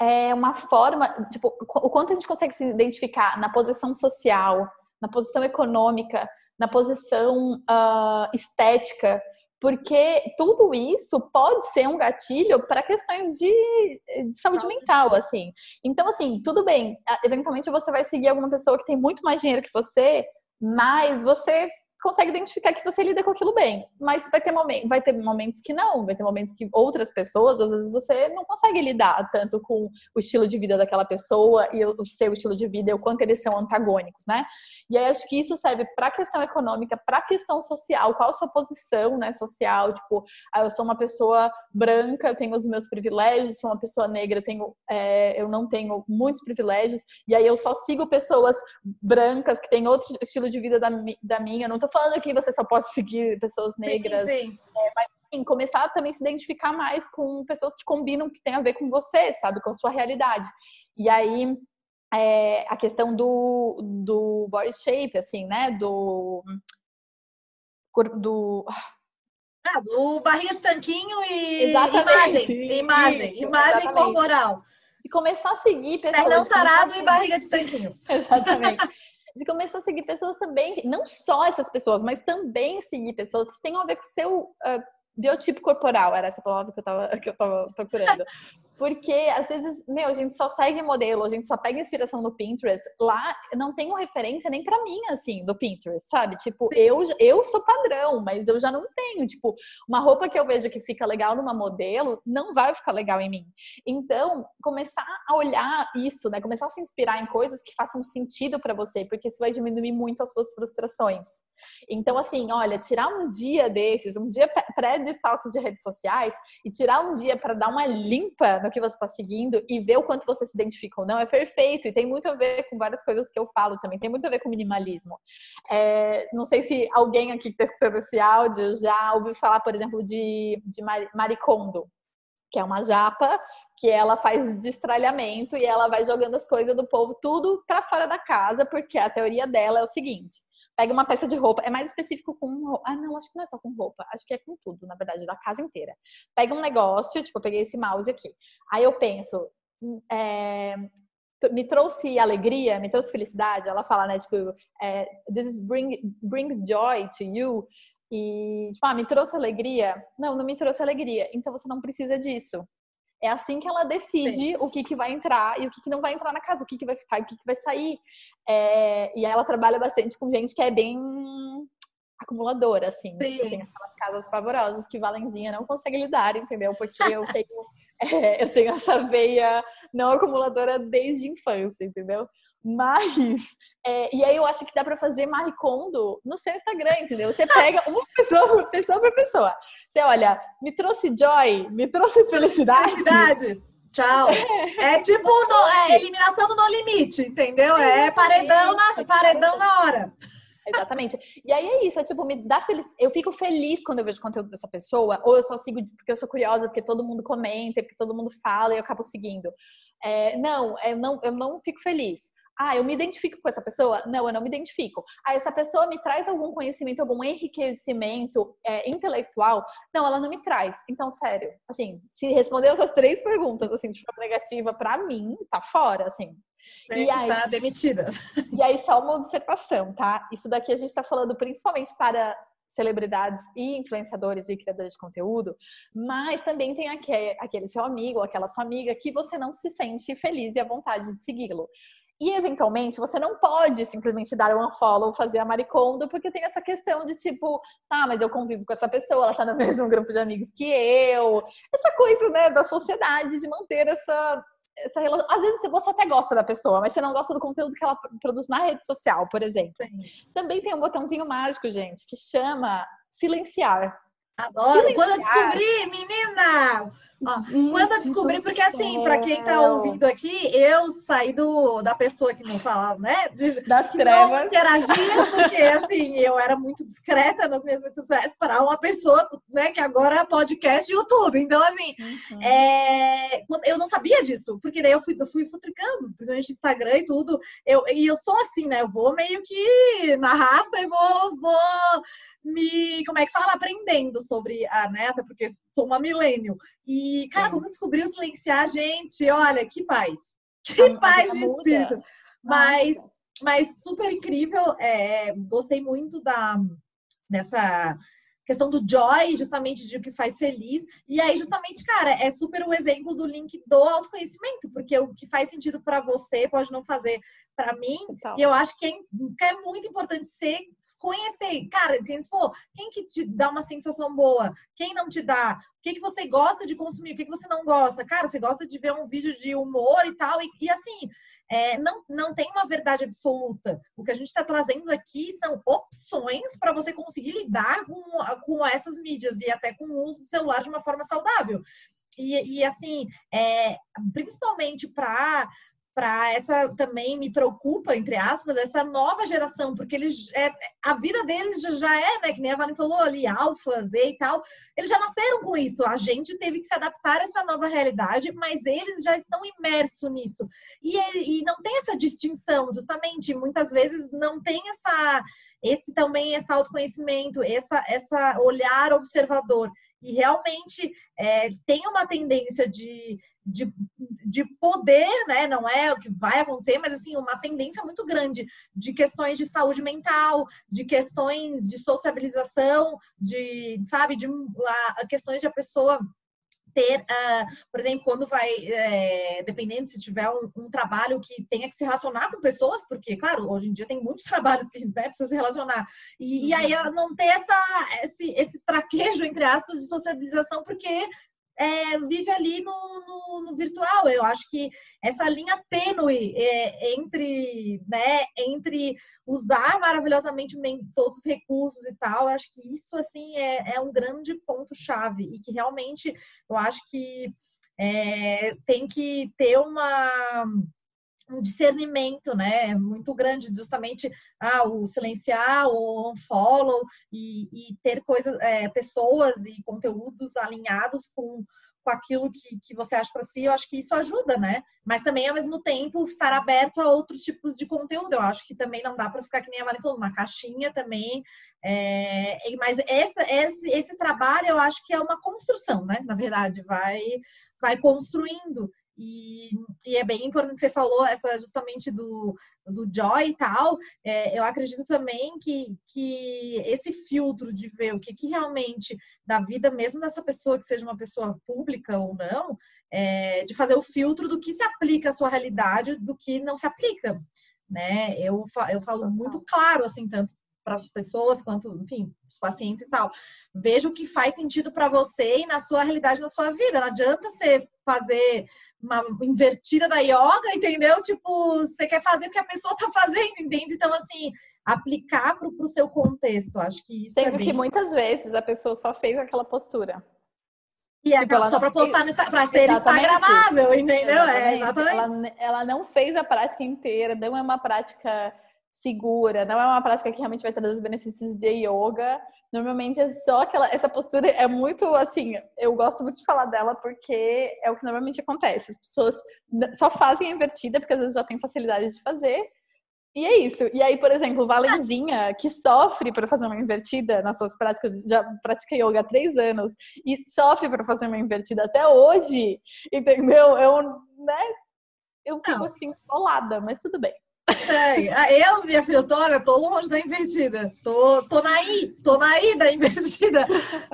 S2: é uma forma, tipo, o quanto a gente consegue se identificar na posição social, na posição econômica, na posição uh, estética, porque tudo isso pode ser um gatilho para questões de, de, saúde mental, assim. Então, assim, tudo bem, eventualmente você vai seguir alguma pessoa que tem muito mais dinheiro que você, mas você consegue identificar que você lida com aquilo bem. Mas vai ter, momentos, vai ter momentos que não, vai ter momentos que outras pessoas, às vezes você não consegue lidar tanto com o estilo de vida daquela pessoa e o seu estilo de vida e o quanto eles são antagônicos, né? E aí acho que isso serve para a questão econômica, para a questão social, qual a sua posição, né, social, tipo, ah, eu sou uma pessoa branca, eu tenho os meus privilégios, sou uma pessoa negra, eu tenho, é, eu não tenho muitos privilégios, e aí eu só sigo pessoas brancas que têm outro estilo de vida da, da minha, eu não tô falando que você só pode seguir pessoas negras. Sim, sim. É, mas assim, começar a também se identificar mais com pessoas que combinam, que tem a ver com você, sabe? Com a sua realidade. E aí, é, a questão do, do body shape, assim, né? Do.
S1: do ah, do barriga de tanquinho e exatamente. imagem, imagem, Isso, imagem exatamente. corporal.
S2: E começar a seguir
S1: pessoas. Pernão sarado e barriga de tanquinho. <laughs>
S2: exatamente de começar a seguir pessoas também, não só essas pessoas, mas também seguir pessoas que tenham a ver com o seu uh, biotipo corporal, era essa palavra que eu tava, que eu tava procurando. <laughs> Porque às vezes, meu, a gente só segue modelo, a gente só pega inspiração no Pinterest. Lá não tenho referência nem para mim, assim, do Pinterest, sabe? Tipo, eu, eu sou padrão, mas eu já não tenho. Tipo, uma roupa que eu vejo que fica legal numa modelo não vai ficar legal em mim. Então, começar a olhar isso, né? Começar a se inspirar em coisas que façam sentido para você, porque isso vai diminuir muito as suas frustrações. Então, assim, olha, tirar um dia desses, um dia pré-detox de redes sociais e tirar um dia para dar uma limpa no que você está seguindo e ver o quanto você se identifica ou não é perfeito. E tem muito a ver com várias coisas que eu falo também. Tem muito a ver com minimalismo. É, não sei se alguém aqui que está escutando esse áudio já ouviu falar, por exemplo, de, de Maricondo, que é uma japa que ela faz destralhamento e ela vai jogando as coisas do povo tudo para fora da casa, porque a teoria dela é o seguinte: pega uma peça de roupa, é mais específico com Ah, não, acho que não é só com roupa, acho que é com tudo, na verdade, da casa inteira. Pega um negócio, tipo, eu peguei esse mouse aqui. Aí eu penso, hum, é, me trouxe alegria, me trouxe felicidade. Ela fala, né, tipo, é, this bring, brings joy to you. E, tipo, ah, me trouxe alegria? Não, não me trouxe alegria. Então você não precisa disso. É assim que ela decide Sim. o que, que vai entrar e o que, que não vai entrar na casa, o que, que vai ficar e o que, que vai sair. É, e ela trabalha bastante com gente que é bem acumuladora, assim. Tipo, tem aquelas casas pavorosas que Valenzinha não consegue lidar, entendeu? Porque eu tenho, <laughs> é, eu tenho essa veia não acumuladora desde a infância, entendeu? Mas, é, e aí eu acho que dá para fazer maricondo no seu Instagram, entendeu? Você pega uma <laughs> pessoa por pessoa por pessoa. Você olha, me trouxe joy, me trouxe felicidade.
S1: Felicidade. Tchau. <laughs> É tipo no, é eliminação do no limite, entendeu? É paredão na, paredão na hora.
S2: Exatamente. E aí é isso, é tipo, me dá feliz. Eu fico feliz quando eu vejo conteúdo dessa pessoa, ou eu só sigo porque eu sou curiosa, porque todo mundo comenta, porque todo mundo fala e eu acabo seguindo. É, não, eu não, eu não fico feliz. Ah, eu me identifico com essa pessoa? Não, eu não me identifico. Ah, essa pessoa me traz algum conhecimento, algum enriquecimento é, intelectual? Não, ela não me traz. Então, sério, assim, se respondeu essas três perguntas, assim, de forma negativa, para mim, tá fora, assim.
S1: e aí, tá demitida. <laughs>
S2: E aí, só uma observação, tá? Isso daqui a gente tá falando principalmente para celebridades e influenciadores e criadores de conteúdo, mas também tem aquele, aquele seu amigo aquela sua amiga que você não se sente feliz e à vontade de segui-lo. E, eventualmente, você não pode simplesmente dar um unfollow, fazer a maricondo, porque tem essa questão de tipo, tá, mas eu convivo com essa pessoa, ela tá no <laughs> mesmo grupo de amigos que eu. Essa coisa, né, da sociedade, de manter essa, essa relação. Às vezes você até gosta da pessoa, mas você não gosta do conteúdo que ela produz na rede social, por exemplo. Sim. Também tem um botãozinho mágico, gente, que chama silenciar.
S1: Adoro. Silenciar. Quando eu descobri, menina! Ó, quando eu descobri, porque assim, para quem tá ouvindo aqui, eu saí do, da pessoa que não falava, né? De, <laughs>
S2: das trevas. Não
S1: interagia, porque assim, eu era muito discreta nas minhas redes sociais para uma pessoa, né, que agora é podcast e YouTube. Então, assim, uhum. é, eu não sabia disso, porque daí eu fui, eu fui futricando, principalmente Instagram e tudo. Eu, e eu sou assim, né? Eu vou meio que na raça e vou, vou me, como é que fala, aprendendo sobre a neta, porque sou uma milênio. E, cara, quando descobriu silenciar, gente, olha, que paz. Que a, paz a de espírito. Mas, mas super incrível. É, gostei muito da, dessa questão do joy, justamente de o que faz feliz. E aí, justamente, cara, é super o exemplo do link do autoconhecimento, porque o que faz sentido para você pode não fazer para mim. Então. E eu acho que é, que é, muito importante ser conhecer. Cara, quem for, quem que te dá uma sensação boa? Quem não te dá? O que, que você gosta de consumir? O que, que você não gosta? Cara, você gosta de ver um vídeo de humor e tal. E, e assim, é, não, não tem uma verdade absoluta. O que a gente está trazendo aqui são opções para você conseguir lidar com, com essas mídias e até com o uso do celular de uma forma saudável. E, e assim, é, principalmente para para essa também me preocupa, entre aspas, essa nova geração, porque eles é, a vida deles já, é, né? Que nem a Vani falou ali, alfa, Z e tal, eles já nasceram com isso. A gente teve que se adaptar a essa nova realidade, mas eles já estão imersos nisso. E, e não tem essa distinção, justamente, muitas vezes não tem essa esse também esse autoconhecimento, essa, essa olhar observador e realmente é, tem uma tendência de, de, de poder, né? Não é o que vai acontecer, mas assim, uma tendência muito grande de questões de saúde mental, de questões de sociabilização, de, sabe, de a, questões de a pessoa ter, uh, por exemplo, quando vai, é, dependendo se tiver um, um, trabalho que tenha que se relacionar com pessoas, porque, claro, hoje em dia tem muitos <laughs> trabalhos que né, precisa se relacionar, e, e aí ela não ter essa, esse, esse traquejo, entre aspas, de socialização, porque é, vive ali no, no, no, virtual. Eu acho que essa linha tênue é, entre, né, entre usar maravilhosamente todos os recursos e tal, eu acho que isso assim é, é um grande ponto chave e que realmente eu acho que é, tem que ter uma um discernimento, né, muito grande, justamente ah, o silenciar, o unfollow e, e ter coisas, é, pessoas e conteúdos alinhados com, com aquilo que, que você acha para si, eu acho que isso ajuda, né? Mas também, ao mesmo tempo, estar aberto a outros tipos de conteúdo. Eu acho que também não dá para ficar que nem a Vale falou, uma caixinha também. É... mas essa, esse, esse trabalho, eu acho que é uma construção, né? Na verdade, vai, vai construindo. E, e, é bem importante que você falou essa justamente do, do Joy e tal. É, eu acredito também que, que esse filtro de ver o que, que realmente da vida, mesmo dessa pessoa que seja uma pessoa pública ou não, é, de fazer o filtro do que se aplica à sua realidade, do que não se aplica. Né? Eu, eu falo muito claro, assim, tanto para as pessoas quanto, enfim, os pacientes e tal. Veja o que faz sentido para você e na sua realidade, na sua vida. Não adianta você fazer uma invertida da yoga, entendeu? Tipo, você quer fazer o que a pessoa tá fazendo, entende? Então, assim, aplicar para o seu contexto. Acho que isso
S2: Sendo
S1: é bem...
S2: que muitas vezes a pessoa só fez aquela postura.
S1: E é tipo, ela só para postar no para ser instagramável, entendeu?
S2: Exatamente. É, exatamente. Ela, ela não fez a prática inteira, não é uma prática segura, não é uma prática que realmente vai trazer os benefícios de yoga. Normalmente é só aquela essa postura é muito assim, eu gosto muito de falar dela porque é o que normalmente acontece. As pessoas só fazem a invertida porque às vezes já tem facilidade de fazer. E é isso. E aí, por exemplo, Valenzinha, que sofre para fazer uma invertida nas suas práticas, já pratica yoga há três anos e sofre para fazer uma invertida até hoje, entendeu? Eu, né? Eu fico assim, colada, mas tudo bem.
S1: É, eu, minha filha, tô, tô longe da invertida. Tô, tô na I, tô na I da invertida.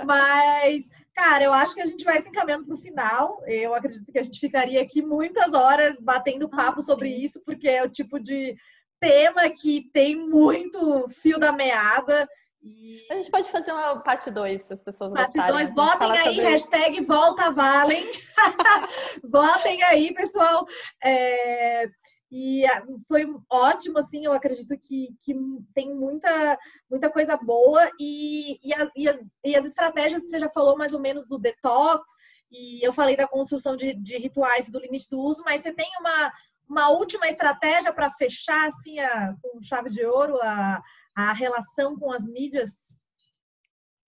S1: Mas, cara, eu acho que a gente vai se encaminhando pro final. Eu acredito que a gente ficaria aqui muitas horas batendo papo ah, sobre isso, porque é o tipo de tema que tem muito fio da meada.
S2: E... A gente pode fazer uma parte 2, se as pessoas
S1: parte gostarem. Parte 2, botem aí, hashtag volta Valen. <laughs> botem aí, pessoal. É... E ah, foi ótimo, assim, eu acredito que, que tem muita, muita coisa boa e, e, a, e, as, e as estratégias, você já falou mais ou menos do detox, e eu falei da construção de, de rituais e do limite do uso, mas você tem uma, uma última estratégia para fechar, assim, a, com chave de ouro, a, a relação com as mídias?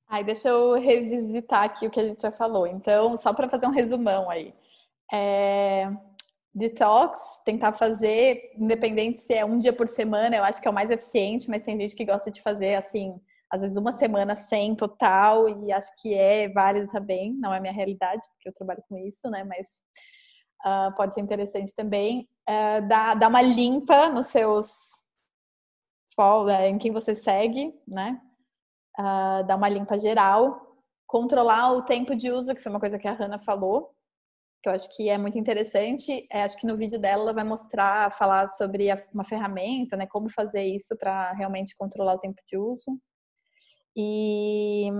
S2: Ai, deixa eu revisitar aqui o que a gente já falou. Então, só para fazer um resumão aí. É detox, tentar fazer, independente se é um dia por semana, eu acho que é o mais eficiente, mas tem gente que gosta de fazer assim, às vezes uma semana sem total, e acho que é válido também, não é minha realidade, porque eu trabalho com isso, né? Mas uh, pode ser interessante também. Uh, dar, dar uma limpa nos seus follow, em quem você segue, né? uh, dar uma limpa geral, controlar o tempo de uso, que foi uma coisa que a Hanna falou, que eu acho que é muito interessante. É, acho que no vídeo dela ela vai mostrar, falar sobre a, uma ferramenta, né, como fazer isso para realmente controlar o tempo de uso. E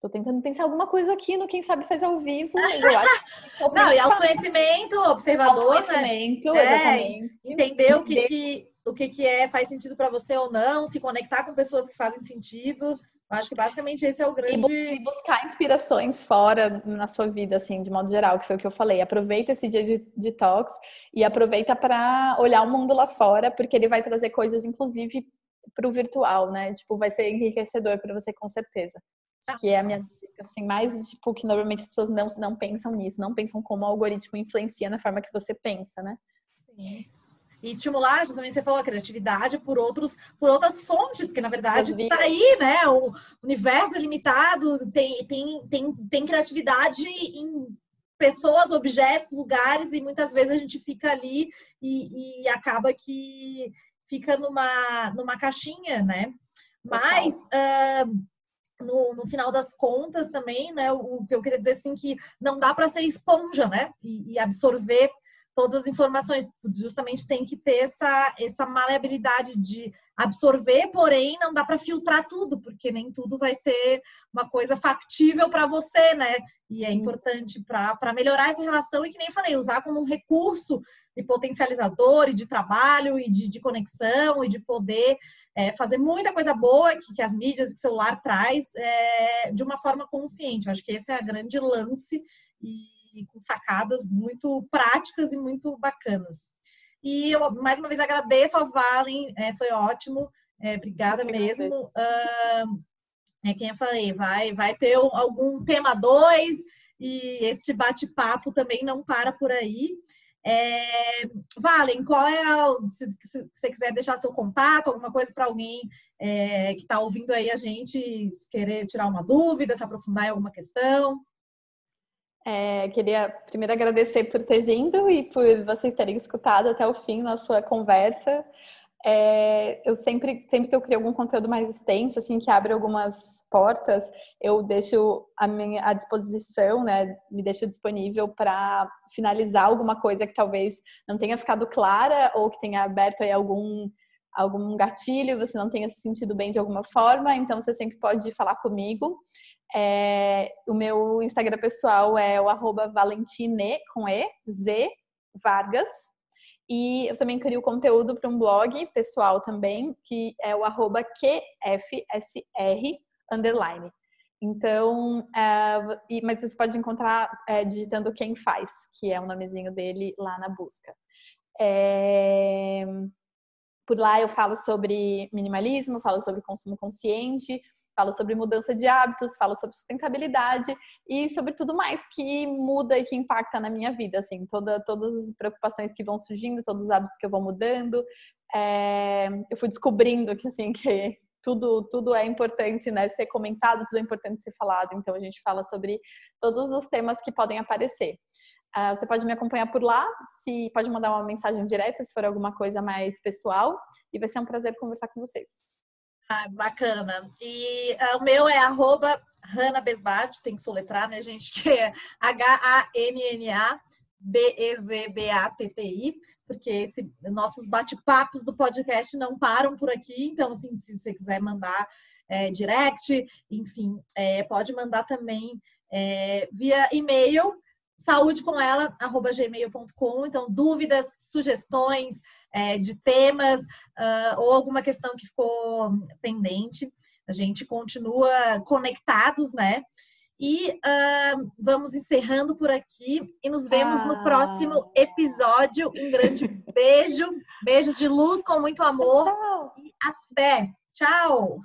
S2: Tô tentando pensar alguma coisa aqui no Quem Sabe Faz ao Vivo. Eu acho
S1: que <laughs> Não, e autoconhecimento, observador,
S2: né? autoconhecimento,
S1: né?
S2: exatamente.
S1: É, entender o que, que, o que, que é, faz sentido para você ou não, se conectar com pessoas que fazem sentido. Acho que basicamente esse é o grande.
S2: E buscar inspirações fora na sua vida, assim, de modo geral, que foi o que eu falei. Aproveita esse dia de detox e aproveita para olhar o mundo lá fora, porque ele vai trazer coisas, inclusive, para o virtual, né? Tipo, vai ser enriquecedor para você, com certeza. Acho que é a minha dica, assim, mais tipo, que normalmente as pessoas não, não pensam nisso, não pensam como o algoritmo influencia na forma que você pensa, né?
S1: Sim. E estimular, justamente você falou, a criatividade por outros, por outras fontes, porque na verdade está aí, né? O universo é limitado, tem, tem, tem, tem criatividade em pessoas, objetos, lugares, e muitas vezes a gente fica ali e, e acaba que fica numa, numa caixinha, né? Mas uh, no, no, final das contas também, né, o, o, que eu queria dizer assim que não dá para ser esponja, né, e, e, absorver todas as informações, justamente tem que ter essa, essa maleabilidade de absorver, porém não dá para filtrar tudo, porque nem tudo vai ser uma coisa factível para você, né, e é importante para melhorar essa relação e que nem falei, usar como um recurso de potencializador e de trabalho e de, de conexão e de poder é, fazer muita coisa boa que, que as mídias, que o celular traz, é, de uma forma consciente. Eu acho que esse é a grande lance e, e com sacadas muito práticas e muito bacanas. E eu, mais uma vez, agradeço ao Valen, é, foi ótimo. É, obrigada mesmo. Uh, é quem eu falei, vai, vai ter algum tema 2 e esse bate-papo também não para por aí. É, Valen, qual é a, se, se, você quiser deixar seu contato, alguma coisa para alguém é, que está ouvindo aí a gente querer tirar uma dúvida, se aprofundar em alguma questão.
S2: É, queria primeiro agradecer por ter vindo e por vocês terem escutado até o fim nossa conversa. É, eu sempre, sempre que eu crio algum conteúdo mais extenso, assim, que abre algumas portas, eu deixo a minha à disposição, né? Me deixo disponível para finalizar alguma coisa que talvez não tenha ficado clara ou que tenha aberto aí algum algum gatilho, você não tenha se sentido bem de alguma forma, então você sempre pode falar comigo. É, o meu Instagram pessoal é o arroba valentine, com E, Z, Vargas, e eu também crio conteúdo para um blog pessoal também, que é o arroba QFSR underline. Então, e, mas você pode encontrar uh, digitando quem faz, que é o nomezinho dele lá na busca. É... Por lá eu falo sobre minimalismo, falo sobre consumo consciente, falo sobre mudança de hábitos, falo sobre sustentabilidade e sobre tudo mais que muda e que impacta na minha vida, assim, toda, todas as preocupações que vão surgindo, todos os hábitos que eu vou mudando. É, eu fui descobrindo que, assim, que tudo, tudo é importante, né, ser comentado, tudo é importante ser falado, então a gente fala sobre todos os temas que podem aparecer. Uh, você pode me acompanhar por lá, se pode mandar uma mensagem direta se for alguma coisa mais pessoal, e vai ser um prazer conversar com vocês.
S1: Ah, bacana. E uh, o meu é arroba Hanna Besbat, tem que soletrar, né, gente? <laughs> Que é H-A-N-N-A B-E-Z-B-A-T-T-I, porque esse, nossos bate-papos do podcast não param por aqui, então, assim, se você quiser mandar é, direct, enfim, é, pode mandar também é, via e-mail, saúdecomela.gmail.com, então, dúvidas, sugestões, é, de temas uh, ou alguma questão que ficou pendente. A gente continua conectados, né? E uh, vamos encerrando por aqui e nos vemos ah. no próximo episódio. Um grande beijo, beijos de luz com muito amor
S2: Tchau.
S1: e até. Tchau!